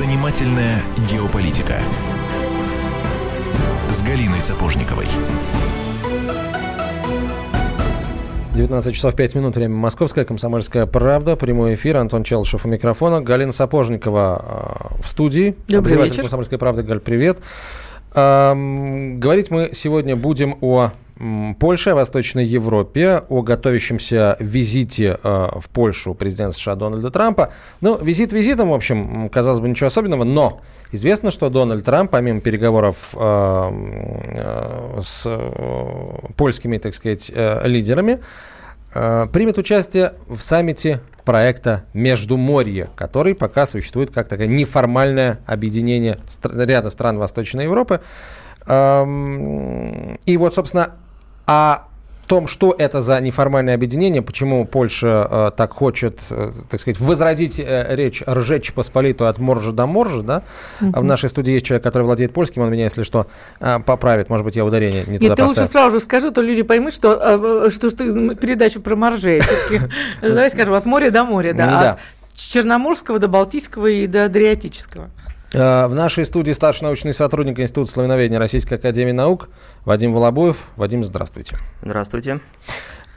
Занимательная геополитика с Галиной Сапожниковой. 19 часов 5 минут, время московская, комсомольская правда, прямой эфир, Антон Челышев у микрофона, Галина Сапожникова э, в студии. Добрый вечер. комсомольской правды, Галь, привет. Эм, говорить мы сегодня будем о Польше, о Восточной Европе, о готовящемся визите э, в Польшу президента США Дональда Трампа. Ну, визит визитом, в общем, казалось бы, ничего особенного, но известно, что Дональд Трамп, помимо переговоров э, э, с польскими, так сказать, лидерами, примет участие в саммите проекта «Междуморье», который пока существует как такое неформальное объединение ряда стран Восточной Европы. Эм, и вот, собственно, о том, что это за неформальное объединение, почему Польша э, так хочет, э, так сказать, возродить э, речь «ржечь посполитую от моржа до моржа», да? Mm-hmm. В нашей студии есть человек, который владеет польским, он меня, если что, э, поправит. Может быть, я ударение не Нет, туда ты поставил. лучше сразу же скажи, то люди поймут, что, э, что, что ты передачу про моржей. Давай скажем, от моря до моря, да. От Черноморского до Балтийского и до Адриатического. Э, в нашей студии старший научный сотрудник Института славяноведения Российской Академии Наук Вадим Волобуев. Вадим, здравствуйте. Здравствуйте.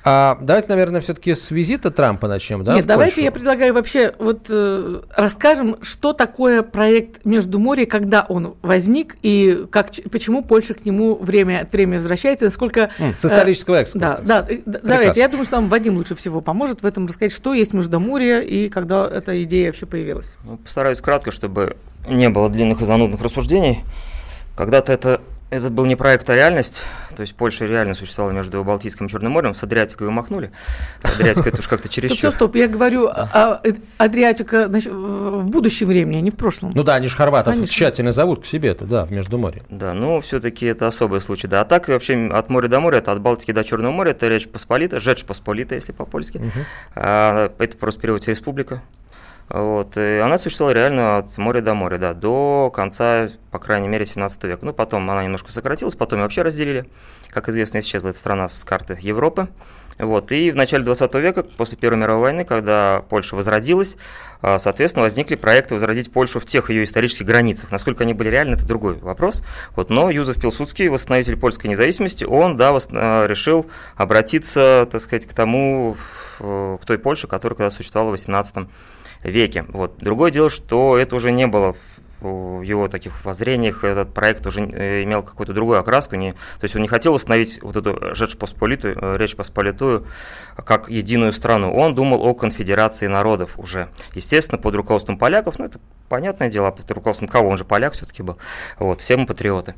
А давайте, наверное, все-таки с визита Трампа начнем, да? Нет, давайте Польшу? я предлагаю вообще вот э, расскажем, что такое проект Междуморье, когда он возник и как, почему Польша к нему время от времени возвращается, насколько... Mm, с исторического э, Да, да, э, давайте. Я думаю, что нам Вадим лучше всего поможет в этом рассказать, что есть Междуморье и когда эта идея вообще появилась. Ну, постараюсь кратко, чтобы не было длинных и занудных рассуждений. Когда-то это это был не проект, а реальность. То есть Польша реально существовала между Балтийским и Черным морем. С Адриатикой вы махнули. Адриатика это уж как-то чересчур. Стоп, стоп, стоп. Я говорю, а, Адриатика значит, в будущем времени, а не в прошлом. Ну да, они же хорватов Конечно. тщательно зовут к себе это, да, в Междуморье. Да, ну все-таки это особый случай. Да, а так вообще от моря до моря, это от Балтики до Черного моря, это Речь Посполита, Жечь Посполита, если по-польски. Угу. А, это просто переводится республика. Вот, и она существовала реально от моря до моря, да, до конца, по крайней мере, 17 века. Ну, потом она немножко сократилась, потом ее вообще разделили. Как известно, исчезла эта страна с карты Европы. Вот, и в начале 20 века, после Первой мировой войны, когда Польша возродилась, а, соответственно, возникли проекты возродить Польшу в тех ее исторических границах. Насколько они были реальны, это другой вопрос. Вот, но Юзеф Пилсудский, восстановитель польской независимости, он, да, а, решил обратиться, так сказать, к тому, к той Польше, которая когда существовала в 18 веке. Вот. Другое дело, что это уже не было в его таких воззрениях этот проект уже э, имел какую-то другую окраску, не, то есть он не хотел установить вот эту Жечь Посполитую, э, Речь Посполитую как единую страну, он думал о конфедерации народов уже, естественно, под руководством поляков, ну это понятное дело, под руководством кого, он же поляк все-таки был, вот, все мы патриоты.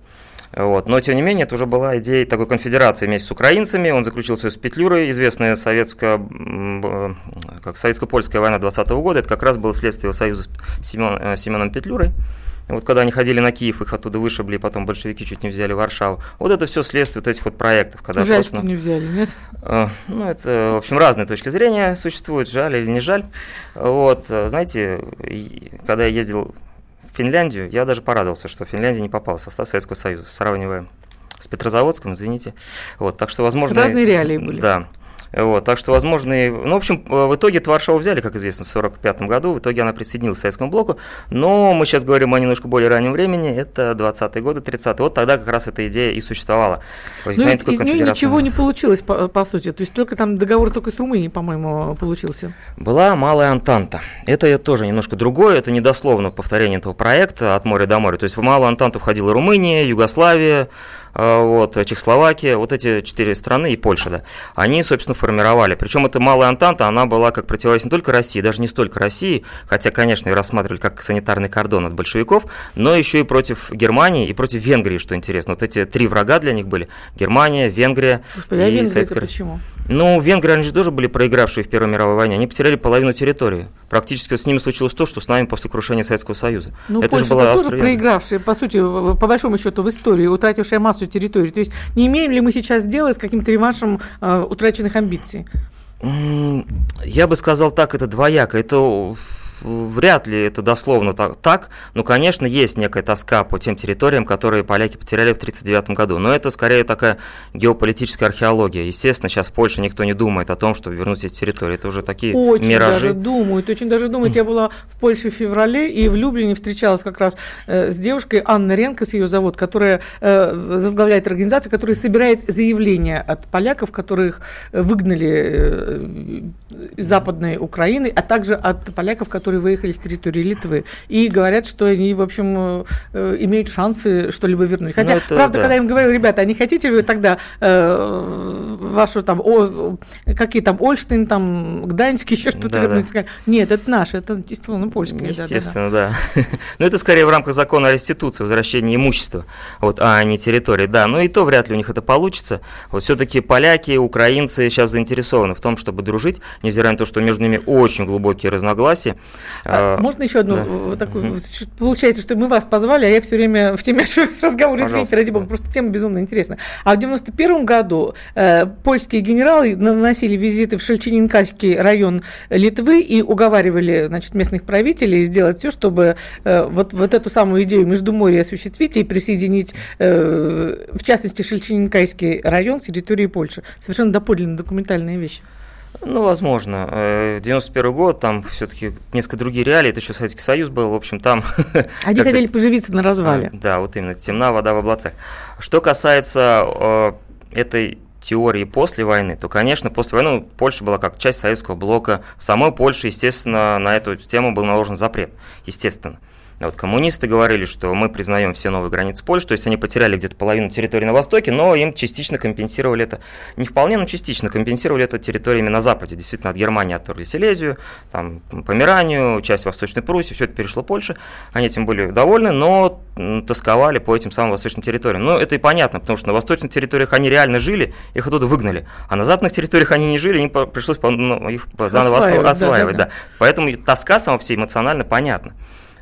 Вот. Но, тем не менее, это уже была идея такой конфедерации вместе с украинцами. Он заключил свою с Петлюрой, известная советско, как советско-польская война 20 -го года. Это как раз было следствие союза с Семен, э, Семеном Петлюрой. Вот когда они ходили на Киев, их оттуда вышибли, и потом большевики чуть не взяли Варшаву. Вот это все следствие вот этих вот проектов. Когда жаль, просто, что не взяли, нет? Э, ну, это, в общем, разные точки зрения существуют, жаль или не жаль. Вот, э, знаете, когда я ездил Финляндию, я даже порадовался, что Финляндия не попала в состав Советского Союза, сравнивая с Петрозаводском, извините. Вот, так что, возможно... Разные реалии были. Да. Вот, так что, возможно, и, ну, в общем, в итоге Варшаву взяли, как известно, в 1945 году, в итоге она присоединилась к Советскому блоку, но мы сейчас говорим о немножко более раннем времени, это 20-е годы, 30-е, вот тогда как раз эта идея и существовала. Но ведь из нее ничего не получилось, по, по сути, то есть только там договор только с Румынией, по-моему, получился. Была Малая Антанта, это тоже немножко другое, это недословно повторение этого проекта от моря до моря, то есть в Малую Антанту входила Румыния, Югославия, вот, Чехословакия, вот эти четыре страны и Польша, да, они, собственно, формировали. Причем эта малая Антанта, она была как противовес не только России, даже не столько России, хотя, конечно, ее рассматривали как санитарный кордон от большевиков, но еще и против Германии и против Венгрии, что интересно. Вот эти три врага для них были – Германия, Венгрия Господи, а и Венгрия Советская... почему? Ну, Венгрии, они же тоже были проигравшие в Первой мировой войне, они потеряли половину территории. Практически вот с ними случилось то, что с нами после крушения Советского Союза. Ну, это Польша же была тоже проигравшая, по сути, по большому счету, в истории, утратившая массу территорий. То есть не имеем ли мы сейчас дело с каким-то реваншем э, утраченных амбиций? Я бы сказал так, это двояко. Это вряд ли это дословно так, но, конечно, есть некая тоска по тем территориям, которые поляки потеряли в 1939 году, но это скорее такая геополитическая археология. Естественно, сейчас в Польше никто не думает о том, чтобы вернуть эти территории, это уже такие очень миражи. даже думают, очень даже думают. Я была в Польше в феврале и в Люблине встречалась как раз э, с девушкой Ренко, с ее завод, которая э, возглавляет организацию, которая собирает заявления от поляков, которых выгнали э, из Западной Украины, а также от поляков, которые выехали с территории Литвы. И говорят, что они, в общем, э, имеют шансы что-либо вернуть. Хотя, Ну, это правда, да. когда я им говорю, ребята, а не хотите ли вы тогда э, вашу там, о, какие там, Ольштейн, там, Гданьский, еще что-то Да, вернуть? да. Нет, это наше, это действительно польское. да, да, да. Естественно, да. Но это скорее в рамках закона о реституции, возвращения имущества, вот, а не территории. Да, но и то вряд ли у них это получится. Вот все-таки поляки, украинцы сейчас заинтересованы в том, чтобы дружить, невзирая на то, что между ними очень глубокие разногласия. А А, можно еще одну да. такую? Что- Получается, что мы вас позвали, а я все время в теме разговора, извините, Пожалуйста, ради бога, да. просто тема безумно интересна. А в 91 году э, польские генералы наносили визиты в Шельченинкальский район Литвы и уговаривали, значит, местных правителей сделать все, чтобы э, вот, вот эту самую идею Междуморья осуществить и присоединить, э, в частности, Шельченинкальский район к территории Польши. Совершенно доподлинно документальные вещи. Ну, возможно. Э, 91 год, там все-таки несколько другие реалии, это еще Советский Союз был, в общем, там... Они хотели поживиться на развале. А, Да, вот именно, темна вода в облацах. Что касается э, этой теории после войны, то, конечно, после войны ну, Польша была как часть советского блока. В самой Польше, естественно, на эту тему был наложен запрет, естественно. Вот коммунисты говорили, что мы признаем все новые границы Польши, то есть они потеряли где-то половину территории на востоке, но им частично компенсировали это, не вполне, но частично компенсировали это территориями на западе. Действительно, от Германии отторгли Силезию, там, Померанию, часть Восточной Пруссии, все это перешло Польше. Они этим были довольны, но тосковали по этим самым восточным территориям. Ну, это и понятно, потому что на восточных территориях они реально жили, их оттуда выгнали, а на западных территориях они не жили, им пришлось ну, их заново Осваивать, осва- осваивать. да-да-да. да. Поэтому и тоска сама по себе эмоционально понятна.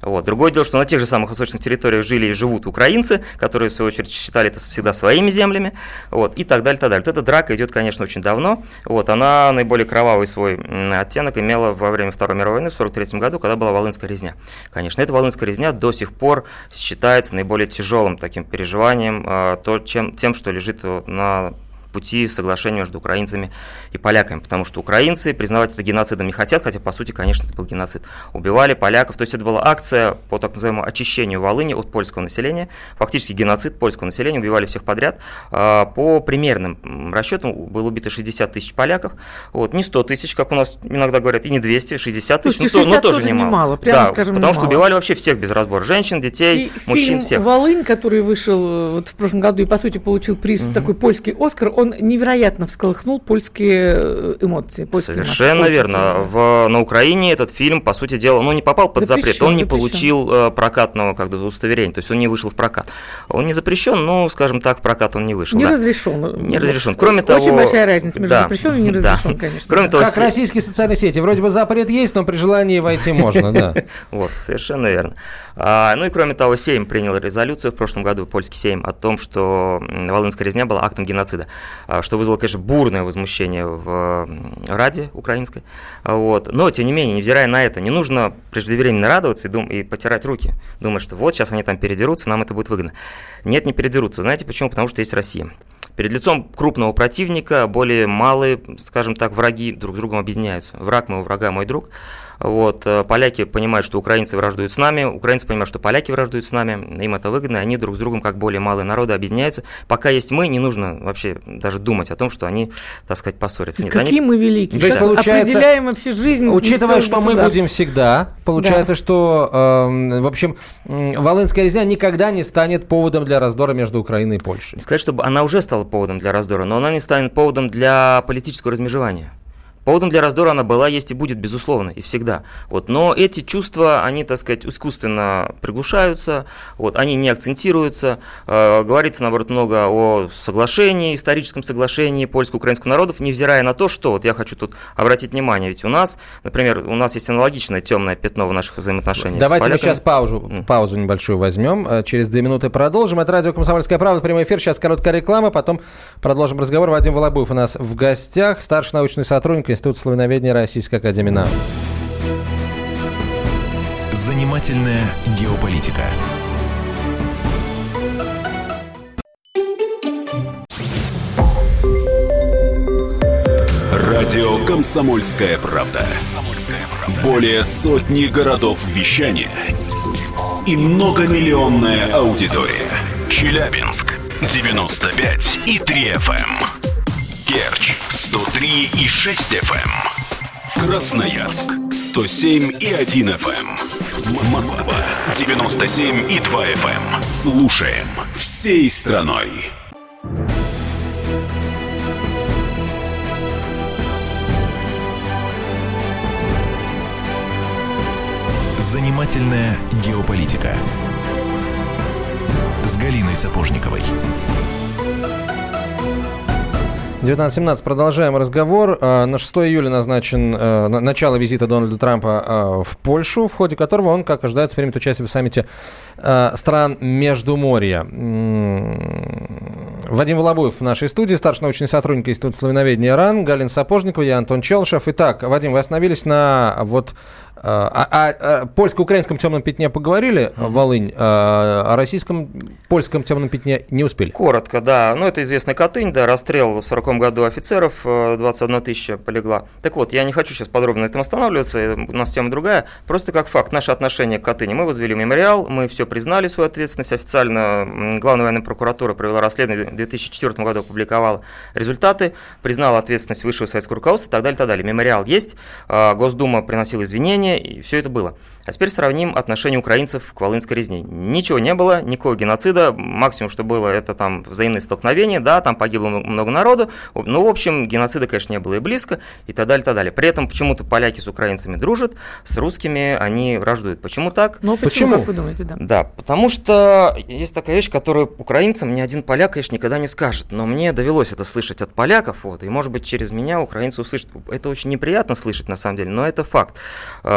Вот. Другое дело, что на тех же самых восточных территориях жили и живут украинцы, которые, в свою очередь, считали это всегда своими землями, вот, и так далее, так далее. Вот эта драка идет, конечно, очень давно. Вот, она наиболее кровавый свой оттенок имела во время Второй мировой войны в 1943 году, когда была Волынская резня. Конечно, эта Волынская резня до сих пор считается наиболее тяжелым таким переживанием, а, то, чем, тем, что лежит на пути соглашения между украинцами и поляками, потому что украинцы признавать это геноцидом не хотят, хотя, по сути, конечно, это был геноцид. Убивали поляков, то есть это была акция по так называемому очищению Волыни от польского населения, фактически геноцид польского населения, убивали всех подряд. А, По примерным расчетам было убито 60 тысяч поляков, вот, не 100 тысяч, как у нас иногда говорят, и не 200, 60 тысяч, ну, то- ну, 60 тоже, тоже немало. немало, прямо да, скажем, потому что немало. убивали вообще всех без разбора, женщин, детей, И мужчин, фильм всех. «Волынь», который вышел э, вот в прошлом году и, по сути, получил приз такой польский «Оскар», он невероятно всколыхнул польские э, эмоции. польские массы. Совершенно Очень верно. В, на Украине этот фильм, по сути дела, ну, не попал под запрет, Запрещен, он не запрещен. получил э, прокатного как бы, удостоверения, то есть он не вышел в прокат. Он не запрещен, но, скажем так, в прокат он не вышел. Не да. разрешен. Не разрешен. Кроме Очень того- большая разница между да, запрещенным и не да. разрешенным, конечно. Кроме да. того, Как се- российские социальные сети. Вроде бы запрет есть, но при желании войти можно, да. Вот, совершенно верно. А, ну и кроме того, Сейм принял резолюцию в прошлом году, польский Сейм, о том, что Волынская резня была актом геноцида, что вызвало, конечно, бурное возмущение в Раде украинской. А, Вот. Но, тем не менее, невзирая на это, не нужно преждевременно радоваться и, дум- и потирать руки, думать, что вот сейчас они там передерутся, нам это будет выгодно. Нет, не передерутся. Знаете почему? Потому что есть Россия. Перед лицом крупного противника более малые, скажем так, враги друг с другом объединяются. Враг моего врага мой друг. Вот, э, поляки понимают, что украинцы враждуют с нами, украинцы понимают, что поляки враждуют с нами, им это выгодно, и они друг с другом, как более малые народы, объединяются. Пока есть мы, не нужно вообще даже думать о том, что они, так сказать, поссорятся. Нет, Какие они- мы великие. То есть, как получается, определяем вообще жизнь Учитывая, своего что мы будем всегда, получается, что, эм, в общем, Волынская резня никогда не станет поводом для раздора между Украиной и Польшей. Сказать, чтобы она уже стала поводом для раздора, но она не станет поводом для политического размежевания. Поводом для раздора она была, есть и будет, безусловно, и всегда. Вот. Но эти чувства, они, так сказать, искусственно приглушаются, вот, они не акцентируются. Э, говорится, наоборот, много о соглашении, историческом соглашении польско-украинского народов, невзирая на то, что, вот я хочу тут обратить внимание, ведь у нас, например, у нас есть аналогичное темное пятно в наших взаимоотношениях. Давайте мы сейчас паузу, паузу небольшую возьмем. Э, Через две минуты продолжим. Это радио «Комсомольская правда». Прямой эфир. Сейчас короткая реклама. Потом продолжим разговор. Вадим Волобуев у нас в гостях. Старший научный сотрудник Института славяноведения Российской Академии наук. Занимательная геополитика. Радио «Комсомольская правда». Более сотни городов вещания и многомиллионная аудитория. Челябинск 95 и 3 FM. Керчь 103 и 6 FM. Красноярск 107 и 1 FM. Москва 97 и 2 FM. Слушаем всей страной. Занимательная геополитика с Галиной Сапожниковой. 19.17. Продолжаем разговор. А, на 6 июля назначен э, начало визита Дональда Трампа э, в Польшу, в ходе которого он, как ожидается, примет участие в саммите э, стран Междуморья. Вадим Волобуев в нашей студии, старший научный сотрудник Института славяноведения РАН, Галина Сапожникова, я Антон Челшев. Итак, Вадим, вы остановились на вот о, о, о польско-украинском темном пятне поговорили. Волынь, о российском, польском темном пятне не успели? Коротко, да. Ну, это известный Катынь, да, расстрел в 40 году офицеров, 21 тысяча полегла. Так вот, я не хочу сейчас подробно на этом останавливаться, у нас тема другая. Просто как факт, наше отношение к Катыни. Мы возвели мемориал, мы все признали свою ответственность. Официально Главная военная прокуратура провела расследование, в 2004 году опубликовала результаты, признала ответственность высшего советского руководства и так далее, так далее. Мемориал есть, а, Госдума приносила извинения, и все это было. А теперь сравним отношение украинцев к Волынской резне. Ничего не было, никакого геноцида, максимум, что было, это там взаимные столкновения, да, там погибло много народу, ну, в общем, геноцида, конечно, не было и близко, и так далее, и так далее. При этом почему-то поляки с украинцами дружат, с русскими они враждуют. Почему так? Ну, почему, почему? как вы думаете, да? Да, потому что есть такая вещь, которую украинцам ни один поляк, конечно, никогда не скажет, но мне довелось это слышать от поляков, вот, и, может быть, через меня украинцы услышат. Это очень неприятно слышать, на самом деле, но это факт.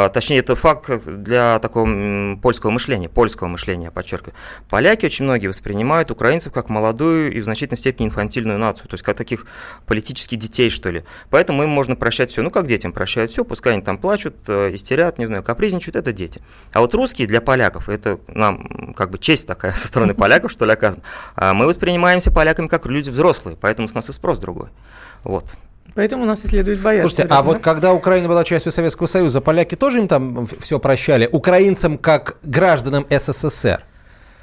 А, точнее, это факт для такого польского мышления, польского мышления, подчеркиваю. Поляки очень многие воспринимают украинцев как молодую и в значительной степени инфантильную нацию, то есть как таких политических детей, что ли. Поэтому им можно прощать все. Ну, как детям прощают все, пускай они там плачут, э, истерят, не знаю, капризничают, это дети. А вот русские для поляков, это нам как бы честь такая со стороны поляков, что ли, оказана. А мы воспринимаемся поляками как люди взрослые, поэтому с нас и спрос другой. Вот. Поэтому нас и следует бояться. Слушайте, а вот когда Украина была частью Советского Союза, поляки тоже им там все прощали? Украинцам как гражданам СССР?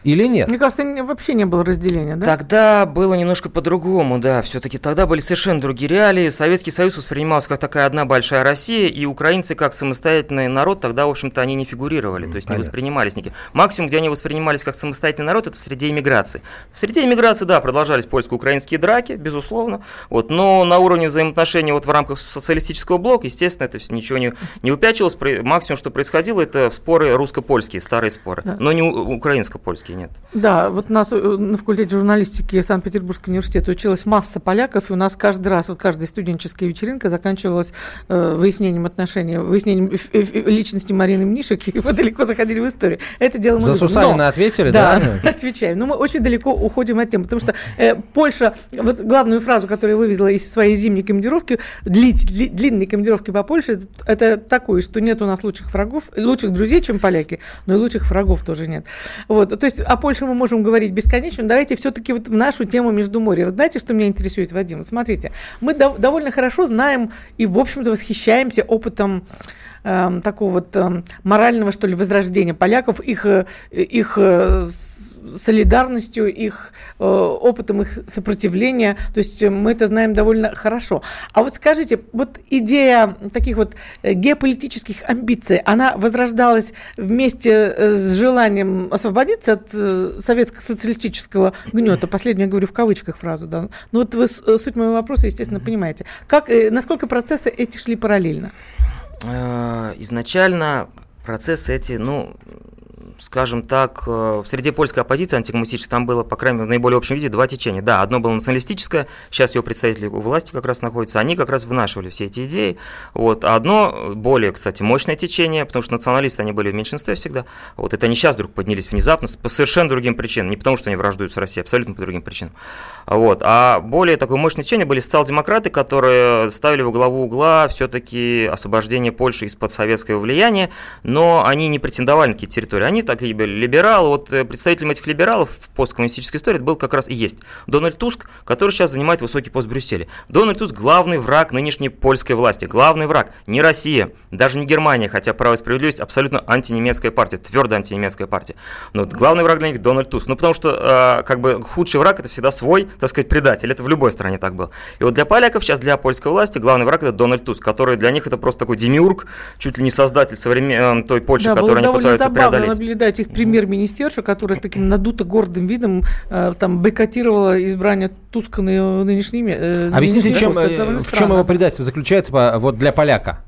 Или нет? Мне кажется, вообще не было разделения, да? Тогда было немножко по-другому, да. Все-таки тогда были совершенно другие реалии. Советский Союз воспринимался как такая одна большая Россия, и украинцы как самостоятельный народ тогда, в общем-то, они не фигурировали, то есть Понятно. не воспринимались никаким. Максимум, где они воспринимались как самостоятельный народ, это в среде иммиграции. В среде иммиграции, да, продолжались польско-украинские драки, безусловно, вот, но на уровне взаимоотношений вот в рамках социалистического блока, естественно, это все ничего не, не выпячивалось. Максимум, что происходило, это споры русско-польские, старые споры, да. но не украинско-польские нет. Да, вот у нас э, на факультете журналистики Санкт-Петербургского университета училась масса поляков, и у нас каждый раз, вот каждая студенческая вечеринка заканчивалась э, выяснением отношений, выяснением личности Марины Мнишек, и мы далеко заходили в историю. Это дело мы За Сусанина ответили, да? Да, отвечаем. Но мы очень далеко уходим от темы, потому что э, Польша, вот главную фразу, которую вывезла из своей зимней командировки, длить, дли, длинной командировки по Польше, это, это такое, что нет у нас лучших врагов, лучших друзей, чем поляки, но и лучших врагов тоже нет. Вот, то есть о Польше мы можем говорить бесконечно. Давайте все-таки вот в нашу тему Междуморья. Вы знаете, что меня интересует, Вадим? Смотрите, мы дов- довольно хорошо знаем и, в общем-то, восхищаемся опытом э, такого вот э, морального, что ли, возрождения поляков, их, э, их э, солидарностью, их э, опытом, их сопротивления. То есть мы это знаем довольно хорошо. А вот скажите, вот идея таких вот геополитических амбиций, она возрождалась вместе с желанием освободиться от советско-социалистического гнета. Последнюю я говорю в кавычках фразу, да. Ну вот вы суть моего вопроса, естественно, понимаете. Как, насколько процессы эти шли параллельно? Изначально процессы эти, ну, скажем так, э, в среде польской оппозиции антикоммунистической там было, по крайней мере, в наиболее общем виде два течения. Да, одно было националистическое, сейчас его представители у власти как раз находятся, они как раз вынашивали все эти идеи. Вот. А одно более, кстати, мощное течение, потому что националисты, они были в меньшинстве всегда. Вот это они сейчас вдруг поднялись внезапно по совершенно другим причинам. Не потому, что они враждуют с Россией, абсолютно по другим причинам. Вот. А более такое мощное течение были социал-демократы, которые ставили во главу угла все-таки освобождение Польши из-под советского влияния, но они не претендовали на какие-то территории. Они так и были либералы. Вот э, представителем этих либералов в посткоммунистической истории был как раз и есть Дональд Туск, который сейчас занимает высокий пост в Брюсселе. Дональд Туск – главный враг нынешней польской власти. Главный враг. Не Россия, даже не Германия, хотя «Право и справедливость» абсолютно антинемецкая партия, твердо антинемецкая партия. Но вот главный враг для них – Дональд Туск. Ну, потому что э, как бы худший враг – это всегда свой, так сказать, предатель. Это в любой стране так было. И вот для поляков сейчас, для польской власти, главный враг – это Дональд Туск, который для них это просто такой демиург, чуть ли не создатель современ... Э, той Польши, да, которую они пытаются забавно преодолеть. Наблюдать их премьер-министершу, которая с таким надуто гордым видом э, там бойкотировала избрание Туска на нынешними. Э, Объясните, нынешний чем, э, в чем странно. его предательство заключается вот для поляка?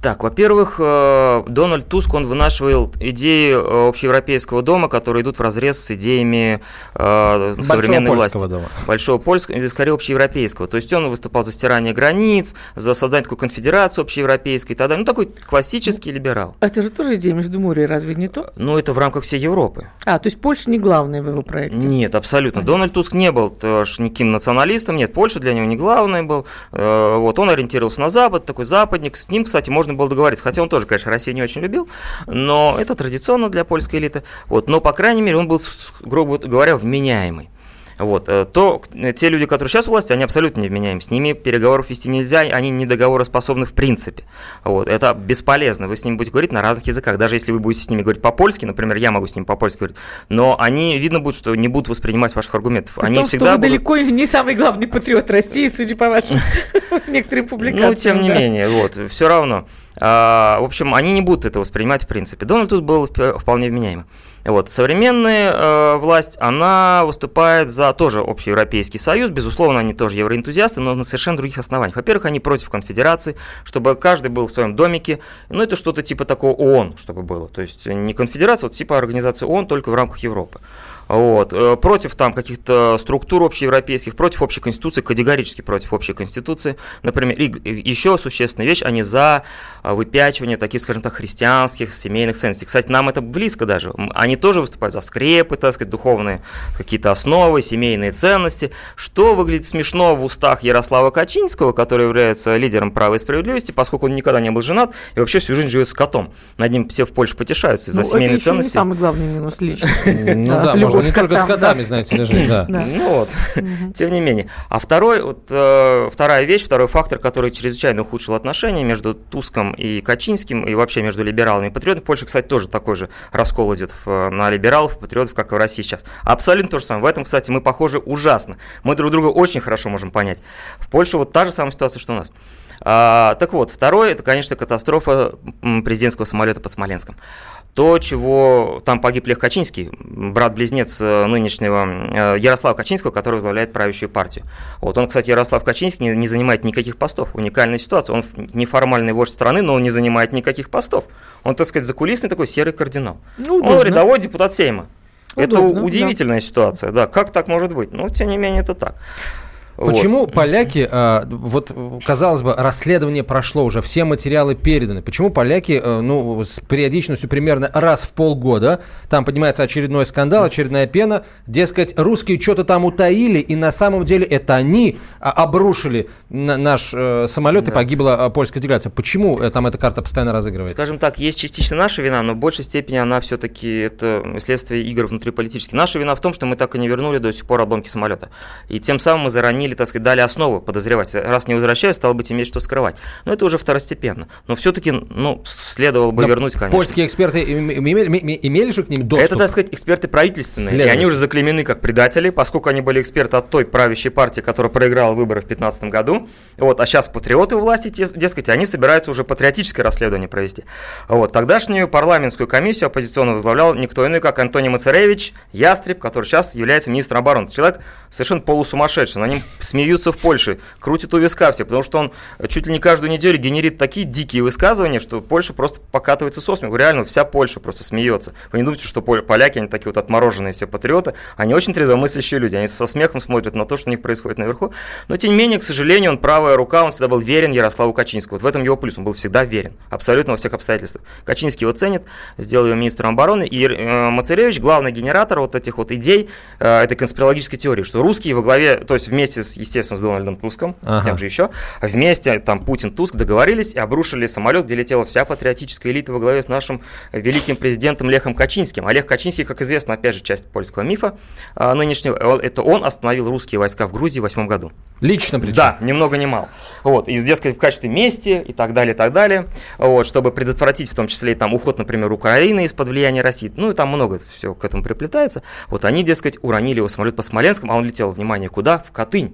Так, во-первых, э, Дональд Туск, он вынашивал идеи э, общеевропейского дома, которые идут в разрез с идеями э, современной Большого власти. польского дома. Большого польского, или скорее общеевропейского. То есть он выступал за стирание границ, за создание такой конфедерации общеевропейской и так далее. Ну, такой классический либерал. Это же тоже идея Междуморья, разве не то? Но это в рамках всей Европы. А, то есть Польша не главная в его проекте? Нет, абсолютно. Дональд Туск не был тоже никаким националистом, нет, Польша для него не главный был. Э, Вот, он ориентировался на Запад, такой западник. С ним, кстати, можно было договориться, хотя он тоже, конечно, Россию не очень любил, но это традиционно для польской элиты. Вот, но, по крайней мере, он был, грубо говоря, вменяемый. Вот, э, то э, те люди, которые сейчас у власти, они абсолютно невменяемы. С ними переговоров вести нельзя, они не договороспособны в принципе. Вот, это бесполезно. Вы с ними будете говорить на разных языках. Даже если вы будете с ними говорить по-польски, например, я могу с ними по-польски говорить, но они, видно будет, что не будут воспринимать ваших аргументов. При они том, всегда что вы будут... далеко не самый главный патриот России, судя по вашим некоторым публикациям. Ну, тем не менее, вот, все равно. А, в общем, они не будут это воспринимать в принципе. Дональд Туск был вп- вполне вменяемый. Вот. Современная э, власть, она выступает за тоже общеевропейский союз. Безусловно, они тоже евроэнтузиасты, но на совершенно других основаниях. Во-первых, они против конфедерации, чтобы каждый был в своем домике. Ну, это что-то типа такого ООН, чтобы было. То есть не конфедерация, вот типа организация ООН, только в рамках Европы. Вот. э, Против там каких-то структур общеевропейских, против общей конституции, категорически против общей конституции. Например, и, и еще существенная вещь, они за а, выпячивание таких, скажем так, христианских семейных ценностей. Кстати, нам это близко даже. Они тоже выступают за скрепы, так сказать, духовные какие-то основы, семейные ценности, что выглядит смешно в устах Ярослава Качинского, который является лидером права и справедливости, поскольку он никогда не был женат и вообще всю жизнь живет с котом. Над ним все в Польше потешаются Ну, за семейные это еще ценности. не самый главный минус лично. Ну да, можно не только с котами, знаете ли, жить, да. Ну вот, тем не менее. А второй, вот, э, вторая вещь, второй фактор, который чрезвычайно ухудшил отношения между Туском и Качинским, и вообще между либералами и патриотами. В Польше, кстати, тоже такой же раскол идет в- на либералов и патриотов, как и в России сейчас. Абсолютно то же самое. В этом, кстати, мы похожи ужасно. Мы друг друга очень хорошо можем понять. В Польше вот та же самая ситуация, что у нас. А, так вот, второе, это, конечно, катастрофа президентского самолета под Смоленском. То, чего там погиб Лев Качинский, брат-близнец э, нынешнего э, Ярослава Качинского, который возглавляет правящую партию. Вот он, кстати, Ярослав Качинский не, не занимает никаких постов. Уникальная ситуация. Он неформальный вождь страны, но он не занимает никаких постов. Он, так сказать, закулисный такой серый кардинал. Ну, Он удобно. рядовой депутат Сейма. Это Удобно, да. удивительная ситуация, да. Как так может быть? Но, тем не менее, это так. Вот. Почему поляки, а, вот казалось бы, расследование прошло уже, все материалы переданы. Почему поляки, э, ну, с периодичностью примерно раз в полгода, там поднимается очередной скандал, очередная пена, дескать, русские что-то там утаили, и на самом деле это они а, обрушили на- наш э, самолет, и погибла э, польская делегация. Почему э, там эта карта постоянно разыгрывается? Скажем так, есть частично наша вина, но в большей степени она все-таки это следствие игр внутриполитических. Наша вина в том, что мы так и не вернули до сих пор обломки самолета. И тем самым мы заронили, так сказать, дали основу подозревать. Раз не возвращаюсь, стало быть, иметь что скрывать. Но это уже второстепенно. Но все-таки, ну, следовало бы Но вернуть, конечно. Польские эксперты им- им- имели, имели же к ним доступ? Это, так сказать, эксперты правительственные. И они уже заклеймены как предатели, поскольку они были эксперты от той правящей партии, которая проиграла выборы в 2015 году. Вот, а сейчас патриоты у власти, дескать, они собираются уже патриотическое расследование провести. Вот, тогдашнюю парламентскую комиссию оппозиционно возглавлял никто иной, как Антоний Мацаревич Ястреб, который сейчас является министром обороны. Человек совершенно полусумасшедший. На ним смеются в Польше, крутят у виска все, потому что он чуть ли не каждую неделю генерит такие дикие высказывания, что Польша просто покатывается со смеху. Реально, вся Польша просто смеется. Вы не думайте, что поляки, они такие вот отмороженные все патриоты, они очень трезвомыслящие люди, они со смехом смотрят на то, что у них происходит наверху. Но, тем не менее, к сожалению, он правая рука, он всегда был верен Ярославу Качинскому. Вот в этом его плюс, он был всегда верен, абсолютно во всех обстоятельствах. Качинский его ценит, сделал его министром обороны, и э, Мацаревич, главный генератор вот этих вот идей, э, этой конспирологической теории, что русские во главе, то есть вместе, с, естественно, с Дональдом Туском, ага. с кем же еще, вместе там Путин, Туск договорились и обрушили самолет, где летела вся патриотическая элита во главе с нашим великим президентом Лехом Качинским. Олег Качинский, как известно, опять же, часть польского мифа э, нынешнего, это он остановил русские войска в Грузии в восьмом году. Лично причем? Да, ни много ни мало. Вот, и, дескать, в качестве мести и так далее, и так далее, вот, чтобы предотвратить в том числе и там уход, например, Украины из-под влияния России, ну и там много все к этому приплетается, вот они, дескать, уронили его самолет по Смоленскому, а он летел, внимание, куда? В Катынь.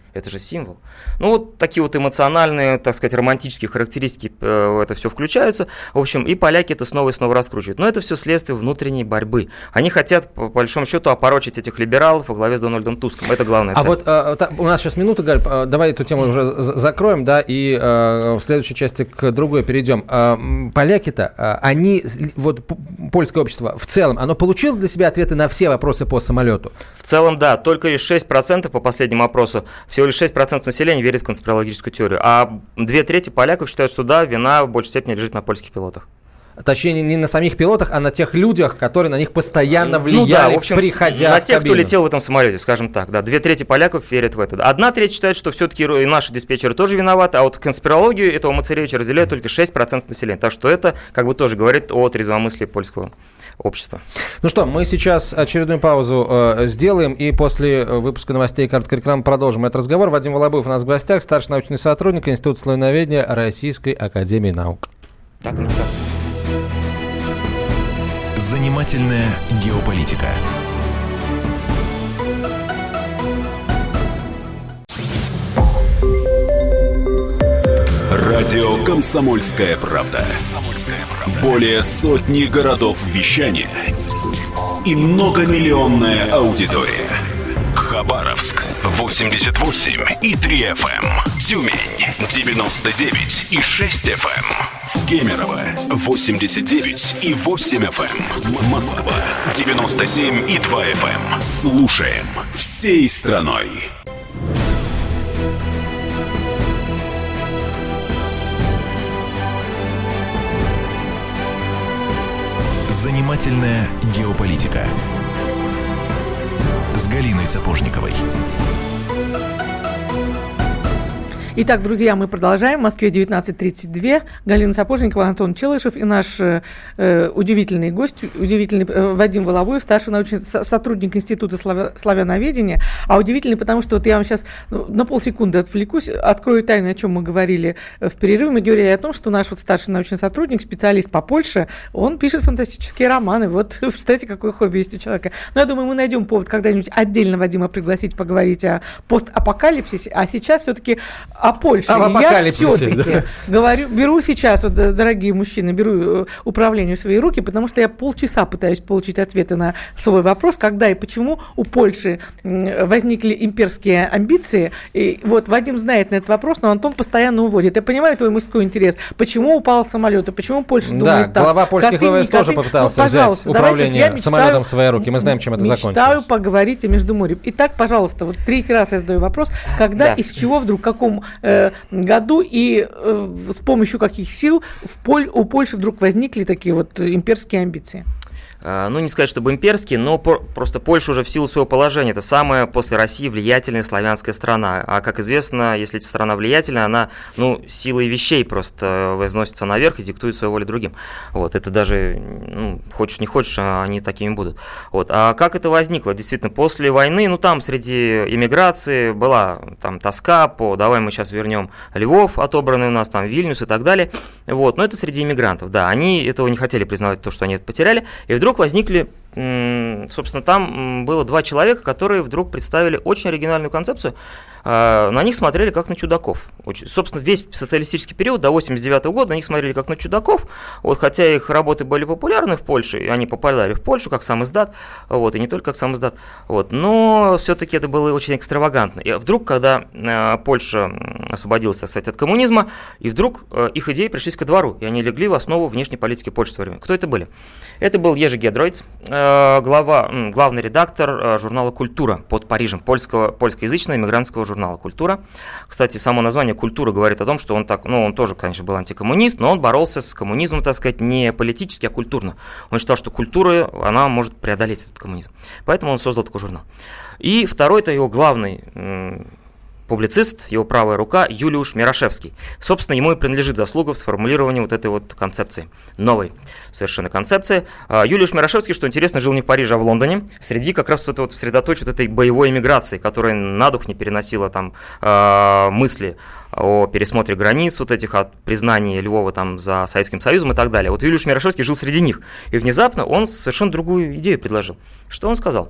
Это же символ. Ну, вот такие вот эмоциональные, так сказать, романтические характеристики э, в это все включаются. В общем, и поляки это снова и снова раскручивают. Но это все следствие внутренней борьбы. Они хотят, по большому счету, опорочить этих либералов во главе с Дональдом Туском. Это главное. А вот а, та, у нас сейчас минута, Галь, а, давай эту тему уже закроем, да, и а, в следующей части к другой перейдем. А, поляки-то, а, они, вот польское общество в целом, оно получило для себя ответы на все вопросы по самолету? В целом, да, только лишь 6% по последнему опросу, всего лишь 6% населения верит в конспирологическую теорию, а две трети поляков считают, что да, вина в большей степени лежит на польских пилотах. Точнее, не на самих пилотах, а на тех людях, которые на них постоянно влияли, ну, да, в общем, приходя На тех, кто летел в этом самолете, скажем так. Да, две трети поляков верят в это. Одна треть считает, что все-таки наши диспетчеры тоже виноваты, а вот конспирологию этого Мацаревича разделяют только 6% населения. Так что это как бы тоже говорит о трезвомыслии польского общества. Ну что, мы сейчас очередную паузу э, сделаем и после выпуска новостей короткой рекламы продолжим этот разговор. Вадим Волобуев у нас в гостях, старший научный сотрудник Института славяноведения Российской Академии Наук. Так, ну так. Занимательная геополитика. Радио «Комсомольская правда». Более сотни городов вещания и многомиллионная аудитория. Хабаровск 88 и 3 FM. Эм. Тюмень 99 и 6 FM. Эм. Кемерово 89 и 8 FM. Эм. Москва 97 и 2 FM. Слушаем всей страной. Занимательная геополитика с Галиной Сапожниковой. Итак, друзья, мы продолжаем. В Москве 19.32. Галина Сапожникова, Антон Челышев и наш э, удивительный гость, удивительный э, Вадим Воловой, старший научный сотрудник Института славя, славяноведения. А удивительный, потому что вот я вам сейчас ну, на полсекунды отвлекусь, открою тайну, о чем мы говорили э, в перерыве. Мы говорили о том, что наш вот старший научный сотрудник, специалист по Польше, он пишет фантастические романы. Вот, представьте, какое хобби есть у человека. Но я думаю, мы найдем повод когда-нибудь отдельно Вадима пригласить поговорить о постапокалипсисе. А сейчас все-таки о Польше. А я все-таки да. говорю, беру сейчас, вот, дорогие мужчины, беру э, управление в свои руки, потому что я полчаса пытаюсь получить ответы на свой вопрос, когда и почему у Польши возникли имперские амбиции. И вот Вадим знает на этот вопрос, но Антон постоянно уводит. Я понимаю твой мужской интерес. Почему упал самолет, и почему Польша думает да, так? глава польских ВВС тоже попытался ну, взять управление мечтаю, самолетом в свои руки. Мы знаем, чем это мечтаю закончилось. Мечтаю поговорить о Междуморье. Итак, пожалуйста, вот третий раз я задаю вопрос. Когда, да. из чего вдруг, в каком э, году и э, с помощью каких сил в Поль, у Польши вдруг возникли такие вот имперские амбиции? А, ну, не сказать, чтобы имперский, но просто Польша уже в силу своего положения, это самая после России влиятельная славянская страна. А как известно, если эта страна влиятельная, она, ну, силой вещей просто возносится наверх и диктует свою волю другим. Вот, это даже, ну, хочешь не хочешь, а они такими будут. Вот, а как это возникло? Действительно, после войны, ну, там среди иммиграции была там тоска по, давай мы сейчас вернем Львов, отобранный у нас, там Вильнюс и так далее. Вот, но это среди иммигрантов, да, они этого не хотели признавать, то, что они это потеряли, и вдруг вдруг возникли собственно, там было два человека, которые вдруг представили очень оригинальную концепцию. А, На них смотрели как на чудаков. Очень- Собственно, весь социалистический период до 89 года на них смотрели как на чудаков. Вот, хотя их работы были популярны в Польше, и они попадали в Польшу как сам издат, вот, и не только как сам издат. Вот, но все-таки это было очень экстравагантно. И вдруг, когда э, Польша освободилась, так сказать, от коммунизма, и вдруг э, их идеи пришлись ко двору, и они легли в основу внешней политики Польши в свое время. Кто это были? Это был Ежи Гедройц, э, глава, главный редактор э, журнала «Культура» под Парижем, польского, польскоязычного иммигрантского журнала «Культура». Кстати, само название «Культура» говорит о том, что он так, ну, он тоже, конечно, был антикоммунист, но он боролся с коммунизмом, так сказать, не политически, а культурно. Он считал, что культура, она может преодолеть этот коммунизм. Поэтому он создал такой журнал. И второй-то его главный публицист, его правая рука Юлиуш Мирошевский. Собственно, ему и принадлежит заслуга в сформулировании вот этой вот концепции, новой совершенно концепции. А, Юлиуш Мирошевский, что интересно, жил не в Париже, а в Лондоне, среди как раз вот это вот средоточие вот этой боевой эмиграции, которая на дух не переносила там а, мысли о пересмотре границ, вот этих от признания Львова там за Советским Союзом и так далее. Вот Юлиуш Мирошевский жил среди них, и внезапно он совершенно другую идею предложил. Что он сказал?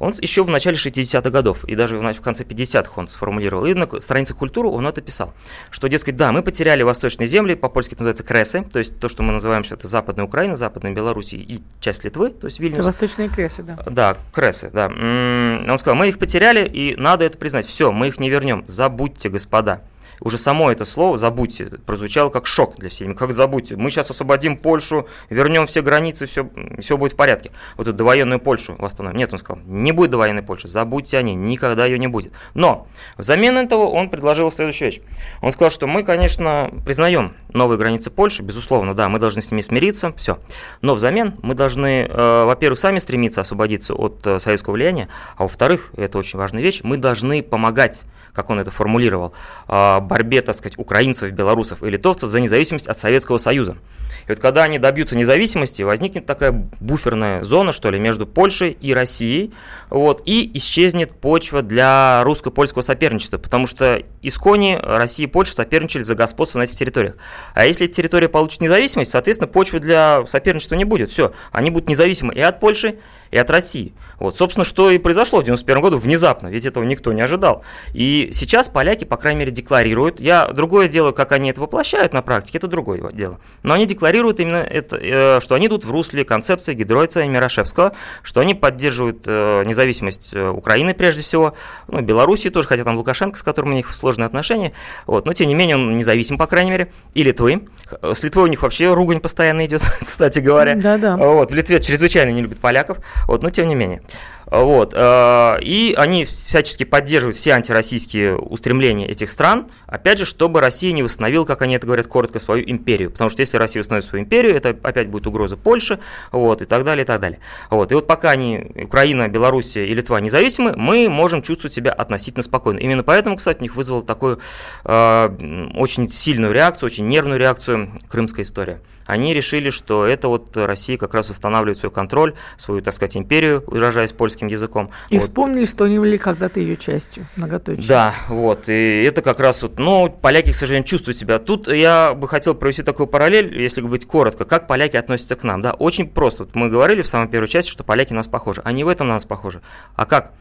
Он еще в начале 60-х годов, и даже в конце 50-х он сформулировал, и на странице культуры он это писал, что, дескать, да, мы потеряли восточные земли, по-польски это называется Кресы, то есть то, что мы называем, что это Западная Украина, Западная Белоруссия и часть Литвы, то есть Вильнюс. восточные кресы, да. Да, Кресы, да. Он сказал, мы их потеряли, и надо это признать. Все, мы их не вернем. Забудьте, господа. Уже само это слово «забудьте» прозвучало как шок для всех. Как забудьте? Мы сейчас освободим Польшу, вернем все границы, все, все будет в порядке. Вот эту довоенную Польшу восстановим. Нет, он сказал, не будет довоенной Польши, забудьте о ней, никогда ее не будет. Но взамен этого он предложил следующую вещь. Он сказал, что мы, конечно, признаем новые границы Польши, безусловно, да, мы должны с ними смириться, все. Но взамен мы должны, э, во-первых, сами стремиться освободиться от э, советского влияния, а во-вторых, это очень важная вещь, мы должны помогать, как он это формулировал, э, борьбе, так сказать, украинцев, белорусов и литовцев за независимость от Советского Союза. И вот когда они добьются независимости, возникнет такая буферная зона, что ли, между Польшей и Россией, вот, и исчезнет почва для русско-польского соперничества, потому что искони Россия и Польша соперничали за господство на этих территориях. А если территория получит независимость, соответственно, почвы для соперничества не будет. Все, они будут независимы и от Польши, и от России. Вот, собственно, что и произошло в 91 году внезапно, ведь этого никто не ожидал. И сейчас поляки, по крайней мере, декларируют, я другое дело, как они это воплощают на практике, это другое дело. Но они декларируют именно это, э, что они идут в русле концепции Гидройца и Мирошевского, что они поддерживают э, независимость э, Украины прежде всего, ну, Белоруссии тоже, хотя там Лукашенко, с которым у них сложные отношения, вот, но тем не менее он независим, по крайней мере, и Литвы. С Литвой у них вообще ругань постоянно идет, кстати говоря. Да-да. Вот, в Литве чрезвычайно не любят поляков, вот, но тем не менее. Вот, э, и они всячески поддерживают все антироссийские устремления этих стран, опять же, чтобы Россия не восстановила, как они это говорят коротко, свою империю, потому что если Россия восстановит свою империю, это опять будет угроза Польши, вот, и так далее, и так далее. Вот, и вот пока они, Украина, Белоруссия и Литва независимы, мы можем чувствовать себя относительно спокойно. Именно поэтому, кстати, у них вызвало такую э, очень сильную реакцию, очень нервную реакцию крымская история. Они решили, что это вот Россия как раз восстанавливает свой контроль, свою, так сказать, империю, выражаясь польским языком. И Вот. вспомнили, что они были когда-то ее частью, многоточие. Да, вот, и это как раз вот, ну, поляки, к сожалению, чувствуют себя. Тут я бы хотел провести такую параллель, если быть коротко, как поляки относятся к нам, да, очень просто. Вот мы говорили в самой первой части, что поляки на нас похожи, они в этом на нас похожи. А как?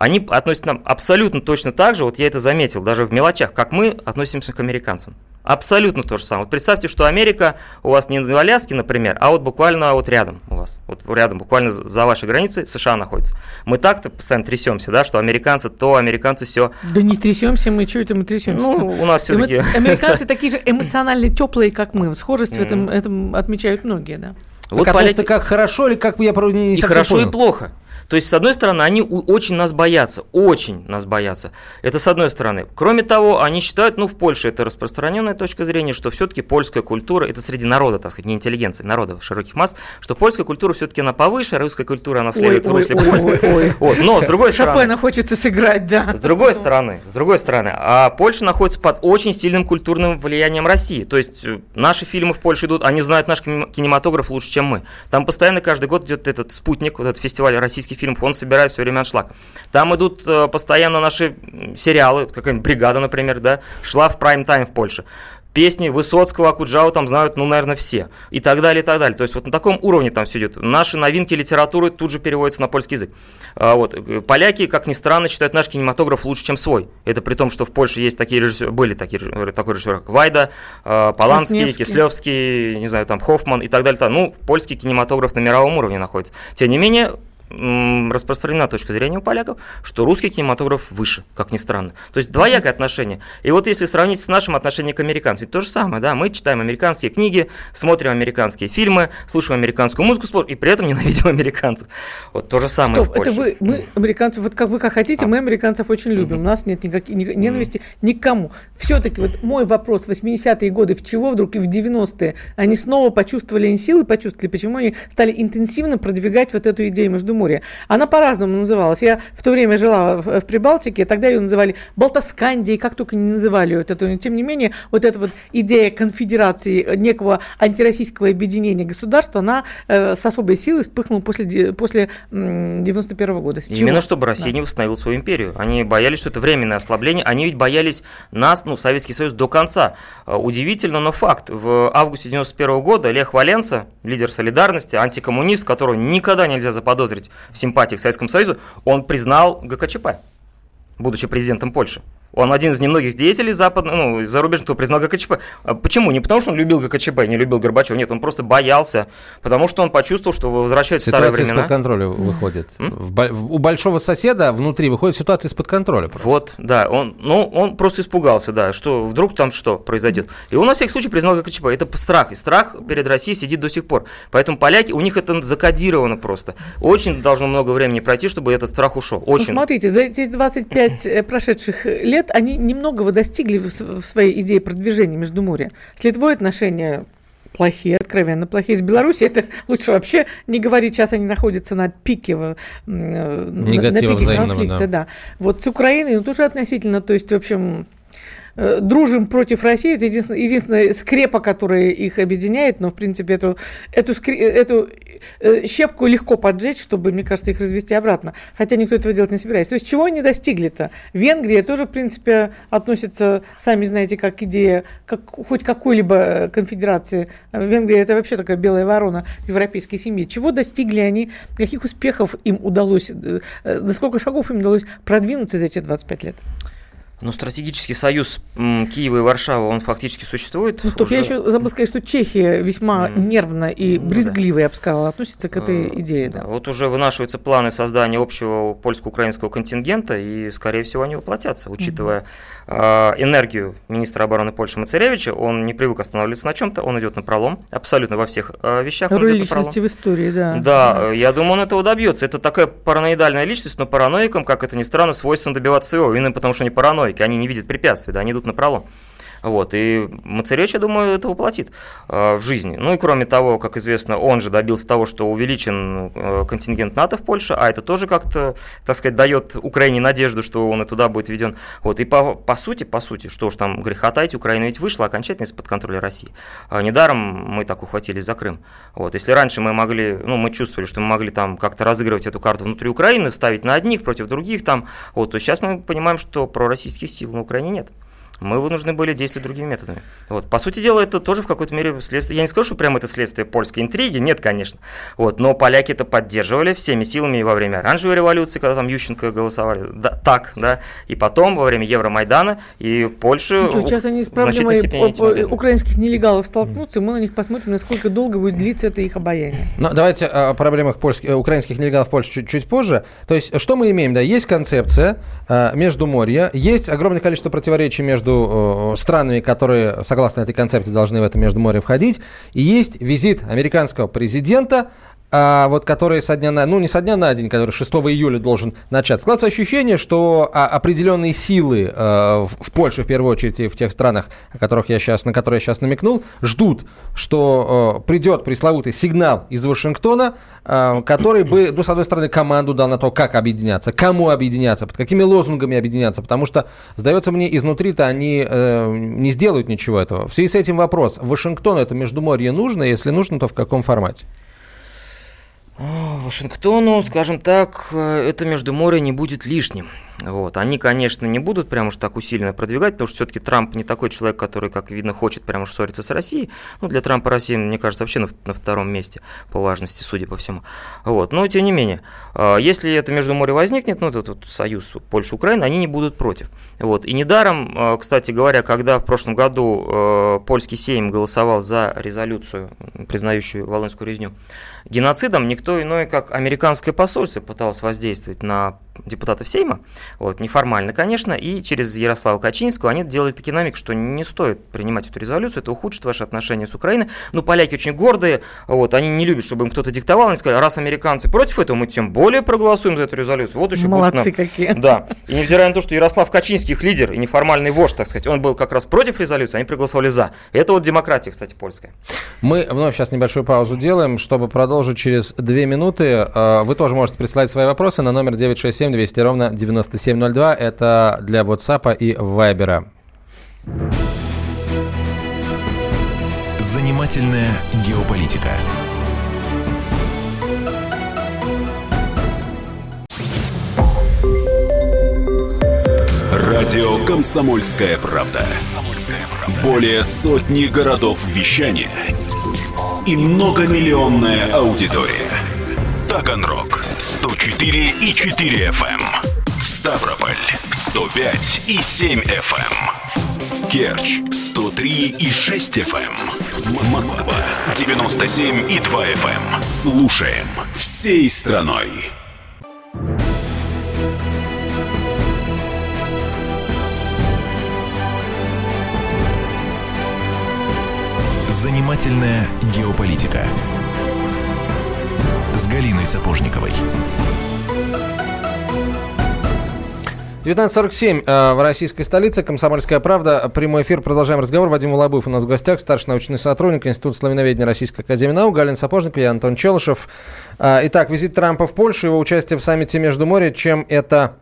Они относятся к нам абсолютно точно так же, вот я это заметил, даже в мелочах, как мы относимся к американцам. Абсолютно то же самое. Вот представьте, что Америка у вас не в Аляске, например, а вот буквально вот рядом у вас. Вот рядом, буквально за вашей границей США находится. Мы так-то постоянно трясемся, да, что американцы то, американцы все. Да не трясемся мы, что это мы трясемся? Ну, у нас все-таки... Американцы такие же эмоционально теплые, как мы. Схожесть в этом, этом отмечают многие, да. Вот Вот поляки... как хорошо или как я про- не, не И хорошо, понял. и плохо. То есть, с одной стороны, они очень нас боятся, очень нас боятся. Это с одной стороны. Кроме того, они считают, ну, в Польше это распространенная точка зрения, что все-таки польская культура, это среди народа, так сказать, не интеллигенции, народа, широких масс, что польская культура все-таки она повыше, а русская культура, она следует в русле польской. ой. Вот, но, с другой стороны... Шопена хочется сыграть, да. С другой стороны, с другой стороны, а Польша находится под очень сильным культурным влиянием России. То есть э, наши фильмы в Польше идут, они знают наш кинем- кинематограф лучше, чем мы. Там постоянно каждый год идет этот спутник, вот этот фестиваль российских фильмов, он собирает все время аншлаг. Там идут э, постоянно наши сериалы, какая-нибудь бригада, например, да, шла в прайм-тайм в Польше. песни Высоцкого, Акуджау там знают, ну, наверное, все. И так далее, и так далее. То есть вот на таком уровне там все идет. Наши новинки литературы тут же переводятся на польский язык. А, вот. Поляки, как ни странно, считают наш кинематограф лучше, чем свой. Это при том, что в Польше есть такие режиссеры, были такие такой режиссер, как Вайда, э, Поланский, Красневский. Кислевский, не знаю, там Хоффман и так далее. Ну, польский кинематограф на мировом уровне находится. Тем не менее, распространена точка зрения у поляков, что русский кинематограф выше, как ни странно. То есть двоякое отношение. И вот если сравнить с нашим отношением к американцам, ведь то же самое, да, мы читаем американские книги, смотрим американские фильмы, слушаем американскую музыку, и при этом ненавидим американцев. Вот то же самое Стоп, в Польше. это вы, мы американцев, вот как вы как хотите, а. мы американцев очень любим, у нас нет никаких ненависти никому. Все-таки вот мой вопрос, 80-е годы, в чего вдруг и в 90-е они снова почувствовали силы, почувствовали, почему они стали интенсивно продвигать вот эту идею между море. Она по-разному называлась. Я в то время жила в, в Прибалтике, тогда ее называли Балтаскандией, как только не называли вот эту. Тем не менее, вот эта вот идея конфедерации, некого антироссийского объединения государства, она э, с особой силой вспыхнула после, после 91 -го года. С Именно чего? чтобы Россия да. не восстановила свою империю. Они боялись, что это временное ослабление. Они ведь боялись нас, ну, Советский Союз, до конца. Э, удивительно, но факт. В августе 91 года Лех Валенса, лидер солидарности, антикоммунист, которого никогда нельзя заподозрить в симпатии к Советскому Союзу, он признал ГКЧП, будучи президентом Польши. Он один из немногих деятелей западных, ну, зарубежных, кто признал ГКЧП. А почему? Не потому, что он любил ГКЧП, не любил Горбачева, нет, он просто боялся, потому что он почувствовал, что возвращаются ситуация старые времена. из-под контроля выходит. В, в, у большого соседа внутри выходит ситуация из-под контроля. Просто. Вот, да, он, ну, он просто испугался, да, что вдруг там что произойдет. И он на всякий случай признал ГКЧП. Это страх, и страх перед Россией сидит до сих пор. Поэтому поляки, у них это закодировано просто. Очень должно много времени пройти, чтобы этот страх ушел. Очень. Ну, смотрите, за эти 25 э, прошедших лет лет они немногого достигли в своей идее продвижения Междуморья. С Литвой отношения плохие, откровенно плохие. С Беларусью это лучше вообще не говорить. Сейчас они находятся на пике, э, на пике конфликта. Да. Да. Вот с Украиной ну, тоже относительно, то есть, в общем, дружим против России. Это единственная, единственная скрепа, которая их объединяет. Но, в принципе, эту, эту, эту э, щепку легко поджечь, чтобы, мне кажется, их развести обратно. Хотя никто этого делать не собирается. То есть чего они достигли-то? Венгрия тоже, в принципе, относится, сами знаете, как идея как, хоть какой-либо конфедерации. Венгрия – это вообще такая белая ворона в европейской семье. Чего достигли они? Каких успехов им удалось? До э, сколько шагов им удалось продвинуться за эти 25 лет? Но стратегический союз Киева и Варшавы, он фактически существует. Ну, стоп, уже... я еще забыл сказать, что Чехия весьма mm. нервно и брезгливо, да. я бы сказала, относится к этой uh, идее. Да. Вот уже вынашиваются планы создания общего польско-украинского контингента, и, скорее всего, они воплотятся, учитывая mm. э, энергию министра обороны Польши Мацаревича. Он не привык останавливаться на чем-то, он идет на пролом, абсолютно во всех э, вещах. Роль личности в истории, да. Да, mm. я думаю, он этого добьется. Это такая параноидальная личность, но параноикам, как это ни странно, свойственно добиваться его, именно потому что они параноики тройки, они не видят препятствий, да, они идут на пролом. Вот, и Мацаревич, я думаю, это воплотит э, в жизни. Ну и кроме того, как известно, он же добился того, что увеличен э, контингент НАТО в Польше, а это тоже как-то, так сказать, дает Украине надежду, что он и туда будет введен. Вот, и по, по сути, по сути, что уж там греха таить, Украина ведь вышла окончательно из-под контроля России. А недаром мы так ухватились за Крым. Вот, если раньше мы могли, ну, мы чувствовали, что мы могли там как-то разыгрывать эту карту внутри Украины, ставить на одних против других там, вот, то сейчас мы понимаем, что пророссийских сил на Украине нет мы вынуждены были действовать другими методами. Вот. По сути дела, это тоже в какой-то мере следствие. Я не скажу, что прямо это следствие польской интриги, нет, конечно. Вот. Но поляки это поддерживали всеми силами и во время оранжевой революции, когда там Ющенко голосовали. Да, так, да. И потом, во время Евромайдана, и Польша... Ну, что, сейчас они с проблемой украинских нелегалов столкнутся, и мы на них посмотрим, насколько долго будет длиться это их обаяние. Ну, давайте о проблемах польских, украинских нелегалов в Польше чуть, чуть позже. То есть, что мы имеем? Да, есть концепция э, между моря, есть огромное количество противоречий между между э, странами, которые, согласно этой концепции, должны в это Междуморье входить. И есть визит американского президента а, вот который со дня на, ну не со дня на день, который 6 июля должен начаться. Складывается ощущение, что а, определенные силы а, в, в Польше, в первую очередь, и в тех странах, о которых я сейчас, на которые я сейчас намекнул, ждут, что а, придет пресловутый сигнал из Вашингтона, а, который бы, ну, с одной стороны, команду дал на то, как объединяться, кому объединяться, под какими лозунгами объединяться, потому что, сдается мне, изнутри-то они э, не сделают ничего этого. В связи с этим вопрос, Вашингтону это Междуморье нужно, если нужно, то в каком формате? Вашингтону, скажем так, э, это Междуморье не будет лишним. Вот. Они, конечно, не будут прям уж так усиленно продвигать, потому что все-таки Трамп не такой человек, который, как видно, хочет прям уж ссориться с Россией. Ну, для Трампа Россия, мне кажется, вообще на, на втором месте по важности, судя по всему. Вот. Но, тем не менее, а, если это между море возникнет, ну, этот вот союз Польша-Украина, они не будут против. Вот. И недаром, а, кстати говоря, когда в прошлом году а, польский сейм голосовал за резолюцию, признающую Волынскую резню, геноцидом, никто иной, как американское посольство пыталось воздействовать на депутатов Сейма, вот, неформально, конечно, и через Ярослава Качинского они делали такие намек, что не стоит принимать эту резолюцию, это ухудшит ваши отношения с Украиной. Ну, поляки очень гордые, вот, они не любят, чтобы им кто-то диктовал, они сказали, раз американцы против этого, мы тем более проголосуем за эту резолюцию. Вот еще Молодцы нам... какие. Да, и невзирая на то, что Ярослав Качинский их лидер и неформальный вождь, так сказать, он был как раз против резолюции, они проголосовали за. Это вот демократия, кстати, польская. Мы вновь сейчас небольшую паузу делаем, чтобы продолжить через две минуты. Э, вы тоже можете присылать свои вопросы на номер 967 200 ровно 9702. Это для WhatsApp и Viber. Занимательная геополитика. Радио «Комсомольская правда». Более сотни городов вещания и многомиллионная аудитория. Таганрог 104 и 4 FM. Ставрополь 105 и 7 FM. Керчь 103 и 6 FM. Москва 97 и 2 FM. Слушаем всей страной. Занимательная геополитика. С Галиной Сапожниковой. 19.47 э, в российской столице. Комсомольская правда. Прямой эфир. Продолжаем разговор. Вадим Улабыв у нас в гостях. Старший научный сотрудник Института славяноведения Российской Академии Наук. Галина Сапожникова, я Антон Челышев. Э, итак, визит Трампа в Польшу, его участие в саммите между море. Чем это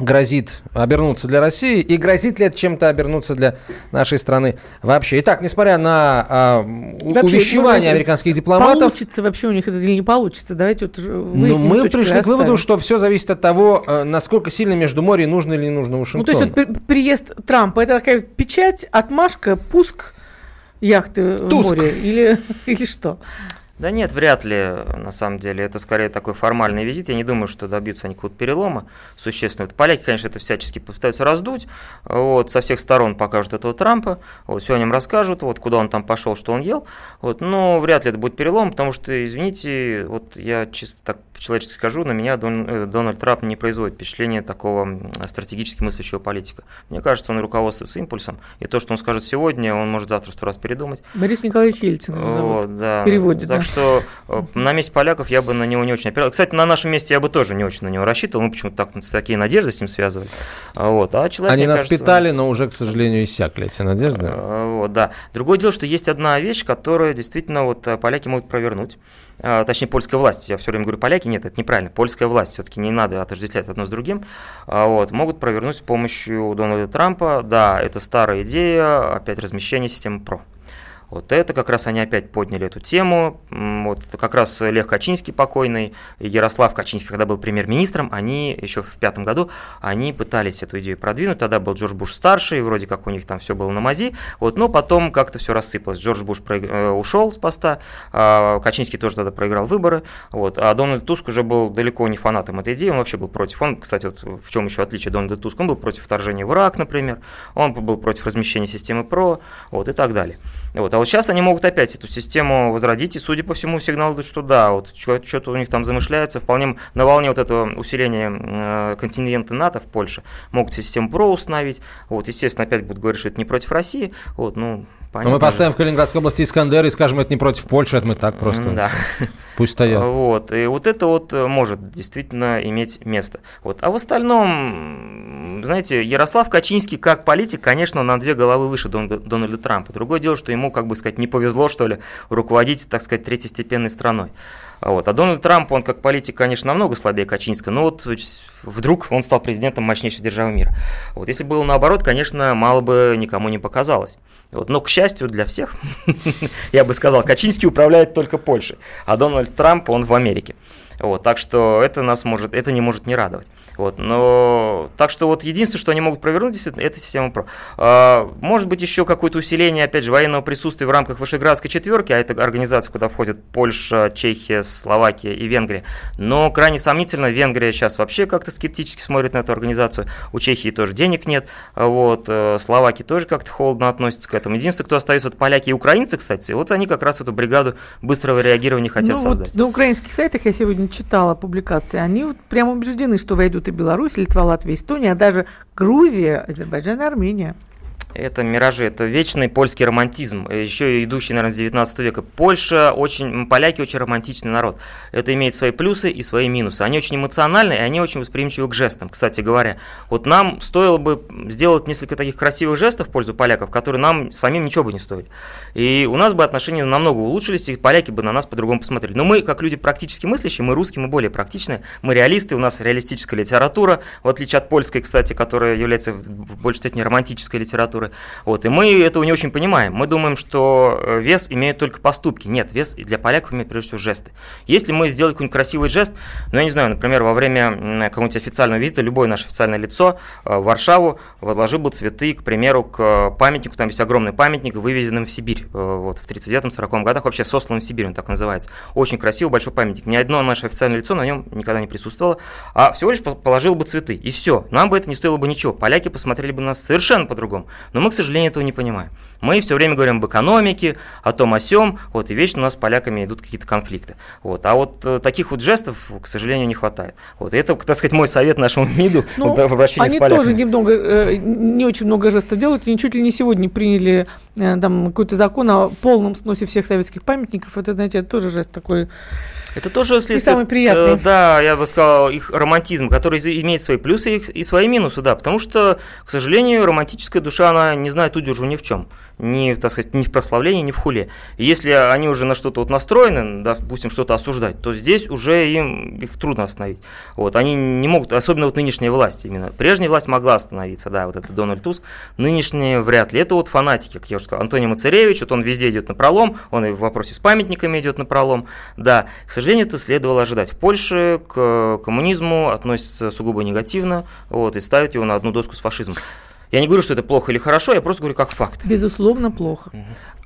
грозит обернуться для России и грозит ли это чем-то обернуться для нашей страны вообще. Итак, несмотря на а, Вообще, увещевания ну, американских дипломатов, Получится вообще у них это или не получится? Давайте вот но выясним. мы точки пришли к выводу, что все зависит от того, э, насколько сильно между море нужно или не нужно Ну, Вашингтону. то есть вот при- приезд Трампа, это такая печать, отмашка, пуск яхты Туск. в море или, или что? Да нет, вряд ли, на самом деле. Это скорее такой формальный визит. Я не думаю, что добьются они какого-то перелома существенного. Поляки, конечно, это всячески пытаются раздуть. Вот, со всех сторон покажут этого Трампа. Вот, все о нем расскажут, вот, куда он там пошел, что он ел. Вот, но вряд ли это будет перелом, потому что, извините, вот я чисто так по-человечески скажу, на меня Дон- э, Дональд Трамп не производит впечатление такого стратегически мыслящего политика. Мне кажется, он руководствуется импульсом. И то, что он скажет сегодня, он может завтра сто раз передумать. Борис Николаевич Ельцин его зовут. Вот, да. В переводе, так да. что э, на месте поляков я бы на него не очень опирался. Кстати, на нашем месте я бы тоже не очень на него рассчитывал. Мы почему-то так, такие надежды с ним связывали. А, Вот. А человек, Они нас кажется, питали, но уже, к сожалению, иссякли эти надежды. э, Вот, да. Другое дело, что есть одна вещь, которую действительно вот э, поляки могут провернуть. А, Точнее, польская власть. Я все время говорю поляки, нет, это неправильно. Польская власть. Все-таки не надо отождествлять одно с другим. А, Вот. Могут провернуть с помощью Дональда Трампа. Да, это старая идея, опять размещение системы ПРО. Вот это как раз они опять подняли эту тему. Вот как раз Лех Качинский покойный, Ярослав Качинский, когда был премьер-министром, они еще в пятом году, они пытались эту идею продвинуть. Тогда был Джордж Буш старший, вроде как у них там все было на мази. Вот, но потом как-то все рассыпалось. Джордж Буш проиг- э, ушел с поста, а Качинский тоже тогда проиграл выборы. Вот, а Дональд Туск уже был далеко не фанатом этой идеи, он вообще был против. Он, кстати, вот в чем еще отличие Дональда Туска, он был против вторжения в Ирак, например, он был против размещения системы ПРО, вот, и так далее. Вот. А вот сейчас они могут опять эту систему возродить, и, судя по всему, сигнал идут, что да, вот что-то у них там замышляется, вполне на волне вот этого усиления э, НАТО в Польше могут систему ПРО установить, вот, естественно, опять будут говорить, что это не против России, вот, ну, Но понятно мы же. поставим в Калининградской области Искандер и скажем, это не против Польши, это мы так просто. Да. Пусть стоят. Вот, и вот это вот э, может действительно иметь место. Вот. А в остальном, знаете, Ярослав Качинский как политик, конечно, он на две головы выше Дон- Дональда Трампа. Другое дело, что ему, как бы сказать, не повезло, что ли, руководить, так сказать, третьестепенной страной. Вот. А Дональд Трамп, он как политик, конечно, намного слабее Качинского, но вот вдруг он стал президентом мощнейшей державы мира. Вот. Если было наоборот, конечно, мало бы никому не показалось. Вот. Но, к счастью для всех, я бы сказал, Качинский управляет только Польшей, а Дональд Трамп, он в Америке. Вот, так что это нас может, это не может не радовать. Вот, но так что вот единственное, что они могут провернуть, это система ПРО. А, может быть еще какое-то усиление, опять же, военного присутствия в рамках Вышеградской четверки, а это организация, куда входят Польша, Чехия, Словакия и Венгрия. Но крайне сомнительно, Венгрия сейчас вообще как-то скептически смотрит на эту организацию. У Чехии тоже денег нет, вот, э, Словакии тоже как-то холодно относятся к этому. Единственное, кто остается, это поляки и украинцы, кстати. Вот они как раз эту бригаду быстрого реагирования хотят ну, создать. Вот на украинских сайтах я сегодня читала публикации, они вот прямо убеждены, что войдут и Беларусь, Литва, Латвия, Эстония, а даже Грузия, Азербайджан и Армения. Это миражи, это вечный польский романтизм, еще идущий, наверное, с 19 века. Польша очень, поляки очень романтичный народ. Это имеет свои плюсы и свои минусы. Они очень эмоциональны, и они очень восприимчивы к жестам, кстати говоря. Вот нам стоило бы сделать несколько таких красивых жестов в пользу поляков, которые нам самим ничего бы не стоили. И у нас бы отношения намного улучшились, и поляки бы на нас по-другому посмотрели. Но мы, как люди практически мыслящие, мы русские, мы более практичные, мы реалисты, у нас реалистическая литература, в отличие от польской, кстати, которая является в большей степени романтической литературой культуры. Вот, и мы этого не очень понимаем. Мы думаем, что э, вес имеют только поступки. Нет, вес для поляков имеет прежде всего жесты. Если мы сделали какой-нибудь красивый жест, ну, я не знаю, например, во время какого-нибудь официального визита любое наше официальное лицо э, в Варшаву возложил бы цветы, к примеру, к памятнику, там есть огромный памятник, вывезенным в Сибирь, э, вот, в 39-40 годах, вообще сосланным в Сибирь, он так называется. Очень красивый, большой памятник. Ни одно наше официальное лицо на нем никогда не присутствовало, а всего лишь положил бы цветы, и все. Нам бы это не стоило бы ничего. Поляки посмотрели бы на нас совершенно по-другому. Но мы, к сожалению, этого не понимаем. Мы все время говорим об экономике, о том, о сем, вот, и вечно у нас с поляками идут какие-то конфликты. Вот. А вот э, таких вот жестов, к сожалению, не хватает. Вот. И это, так сказать, мой совет нашему МИДу ну, в обращении они с поляками. тоже немного, э, не очень много жестов делают, и чуть ли не сегодня приняли э, там какой-то закон о полном сносе всех советских памятников. Это, знаете, тоже жест такой это тоже следствие... самый приятный. Да, я бы сказал, их романтизм, который имеет свои плюсы и свои минусы, да, потому что, к сожалению, романтическая душа, она не знает удержу ни в чем ни, так сказать, ни в прославлении, ни в хуле. Если они уже на что-то вот настроены, допустим, что-то осуждать, то здесь уже им их трудно остановить. Вот, они не могут, особенно вот нынешняя власть именно. Прежняя власть могла остановиться, да, вот это Дональд Туск, нынешняя вряд ли. Это вот фанатики, как я уже сказал, Антоний Мацаревич, вот он везде идет на пролом, он и в вопросе с памятниками идет на пролом. Да, к сожалению, это следовало ожидать. В Польше к коммунизму относятся сугубо негативно, вот, и ставят его на одну доску с фашизмом. Я не говорю, что это плохо или хорошо, я просто говорю как факт. Безусловно, плохо.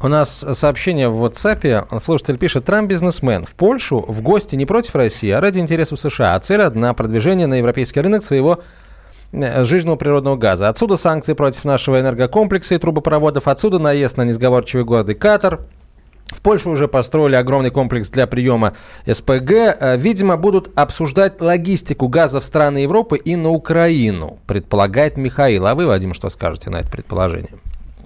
У нас сообщение в WhatsApp. Слушатель пишет, Трамп бизнесмен. В Польшу в гости не против России, а ради интересов США. А цель одна – продвижение на европейский рынок своего э, сжиженного природного газа. Отсюда санкции против нашего энергокомплекса и трубопроводов. Отсюда наезд на несговорчивый город и Катар. В Польше уже построили огромный комплекс для приема СПГ. Э, видимо, будут обсуждать логистику газа в страны Европы и на Украину, предполагает Михаил. А вы, Вадим, что скажете на это предположение?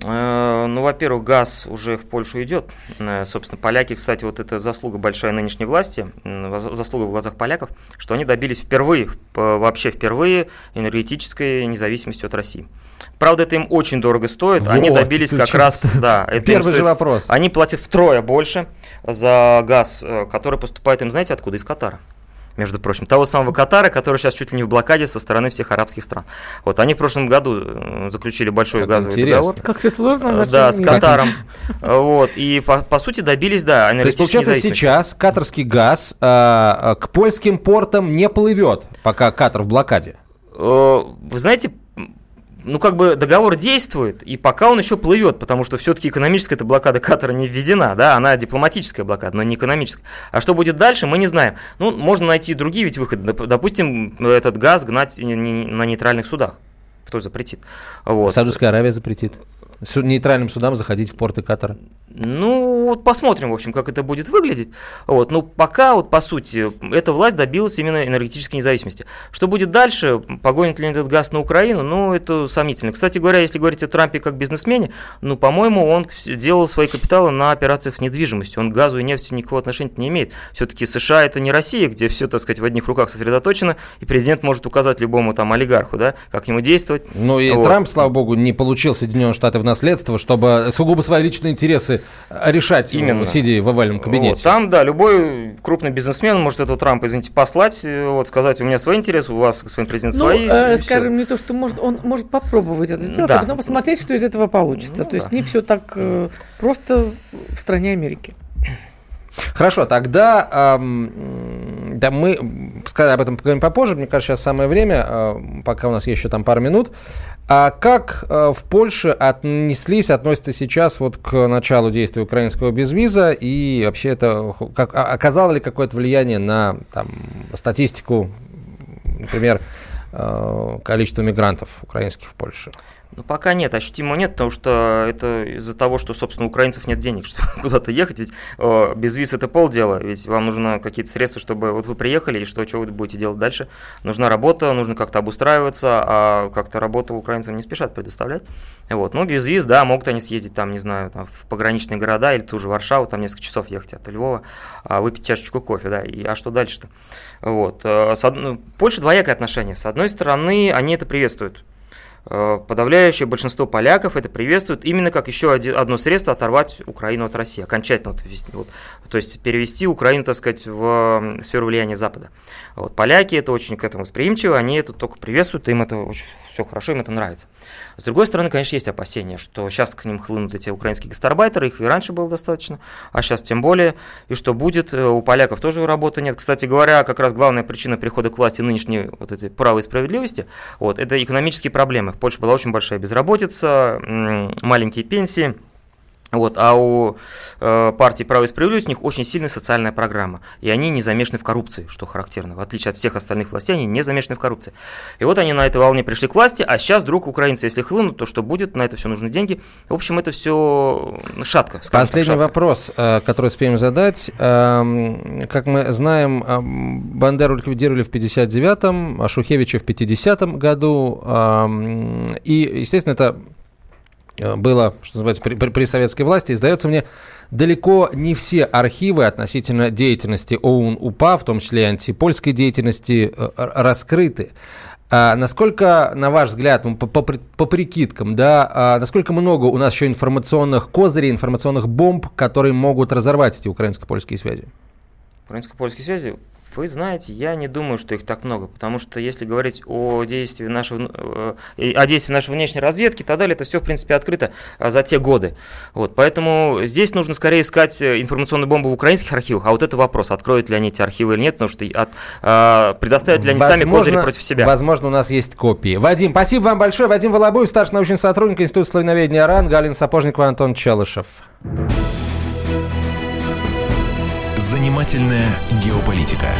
Э, ну, во-первых, газ уже в Польшу идет. Э, собственно, поляки, кстати, вот это заслуга большая нынешней власти, заслуга в глазах поляков, что они добились впервые, вообще впервые энергетической независимости от России. Правда, это им очень дорого стоит. Вот, они добились как раз, да, это Первый же вопрос. Они платят втрое больше за газ, э, который поступает им, знаете, откуда? Из Катара между прочим, того самого Катара, который сейчас чуть ли не в блокаде со стороны всех арабских стран. Вот они в прошлом году э, заключили большой как газовый интересно. договор. Как все сложно. Э, да, с Катаром. Вот, и по, по сути добились, да, То есть, получается, сейчас катарский газ э, к польским портам не плывет, пока Катар в блокаде? Вы знаете, ну, как бы договор действует, и пока он еще плывет, потому что все-таки экономическая эта блокада Катара не введена, да, она дипломатическая блокада, но не экономическая. А что будет дальше, мы не знаем. Ну, можно найти другие ведь выходы. Допустим, этот газ гнать на нейтральных судах. Кто запретит? Вот. Саудовская Аравия запретит нейтральным судам заходить в порты Катара? Ну, вот посмотрим, в общем, как это будет выглядеть. Вот. Ну, пока, вот по сути, эта власть добилась именно энергетической независимости. Что будет дальше? Погонит ли этот газ на Украину? Ну, это сомнительно. Кстати говоря, если говорить о Трампе как бизнесмене, ну, по-моему, он делал свои капиталы на операциях с недвижимостью. Он к газу и нефти никакого отношения не имеет. Все-таки США это не Россия, где все, так сказать, в одних руках сосредоточено, и президент может указать любому там олигарху, да, как ему действовать. Ну, и вот. Трамп, слава богу, не получил Соединенные Штаты в наследство, чтобы сугубо свои личные интересы решать, Именно. сидя в овальном кабинете. Вот, там, да, любой крупный бизнесмен может этого Трампа, извините, послать, э, вот, сказать, у меня свои интересы, у вас, господин президент, ну, свои. Э, скажем, все. не то, что может, он может попробовать это сделать, да. а потом посмотреть, что из этого получится. Ну, то да. есть не все так э, просто в стране Америки. Хорошо, тогда эм, Да, мы об этом поговорим попозже. Мне кажется, сейчас самое время, пока у нас есть еще там пару минут. А как в Польше отнеслись, относятся сейчас вот к началу действия украинского безвиза и вообще это как, оказало ли какое-то влияние на там, статистику, например, количество мигрантов украинских в Польше? Ну, пока нет, ощутимо нет, потому что это из-за того, что, собственно, у украинцев нет денег, чтобы куда-то ехать, ведь о, без виз это полдела, ведь вам нужно какие-то средства, чтобы вот вы приехали, и что, что вы будете делать дальше? Нужна работа, нужно как-то обустраиваться, а как-то работу украинцам не спешат предоставлять. Вот. Ну, без виз, да, могут они съездить там, не знаю, там, в пограничные города или ту же Варшаву, там несколько часов ехать от Львова, а, выпить чашечку кофе, да, и, а что дальше-то? Вот. Э, с од... Ну, Польша двоякое отношение. С одной стороны, они это приветствуют, Э, подавляющее большинство поляков это приветствует именно как еще одно средство оторвать Украину от России, окончательно, вот, то есть перевести Украину, так сказать, в сферу влияния Запада. Вот, поляки это очень к этому восприимчивы, они это только приветствуют, им это очень все хорошо, им это нравится. С другой стороны, конечно, есть опасения, что сейчас к ним хлынут эти украинские гастарбайтеры, их и раньше было достаточно, а сейчас тем более, и что будет, э, у поляков тоже работы нет. Кстати говоря, как раз главная причина прихода к власти нынешней вот этой правой справедливости, вот, это экономические проблемы. В Польше была очень большая безработица, маленькие пенсии – вот, а у э, партии «Право и справедливость» у них очень сильная социальная программа, и они не замешаны в коррупции, что характерно. В отличие от всех остальных властей, они не замешаны в коррупции. И вот они на этой волне пришли к власти, а сейчас вдруг украинцы, если хлынут, то что будет? На это все нужны деньги. В общем, это все шатко. Последний так, шатко. вопрос, э, который успеем задать. Эм, как мы знаем, эм, Бандеру ликвидировали в 59-м, а Шухевича в 50-м году. Эм, и, естественно, это Э, было, что называется, при, при, при советской власти. И, сдается мне, далеко не все архивы относительно деятельности ОУН-УПА, в том числе и антипольской деятельности, э, раскрыты. А насколько, на ваш взгляд, по, по, по прикидкам, да, а насколько много у нас еще информационных козырей, информационных бомб, которые могут разорвать эти украинско-польские связи? Украинско-польские связи вы знаете, я не думаю, что их так много, потому что если говорить о действии нашего, э, о действии нашей внешней разведки и так далее, это все, в принципе, открыто а, за те годы. Вот, поэтому здесь нужно скорее искать э, информационную бомбу в украинских архивах, а вот это вопрос, откроют ли они эти архивы или нет, потому что от, а, предоставят ли они возможно, сами козыри против себя. Возможно, у нас есть копии. Вадим, спасибо вам большое. Вадим Волобуев, старший научный сотрудник Института славяноведения РАН, Галин Сапожникова, Антон Челышев. Занимательная геополитика.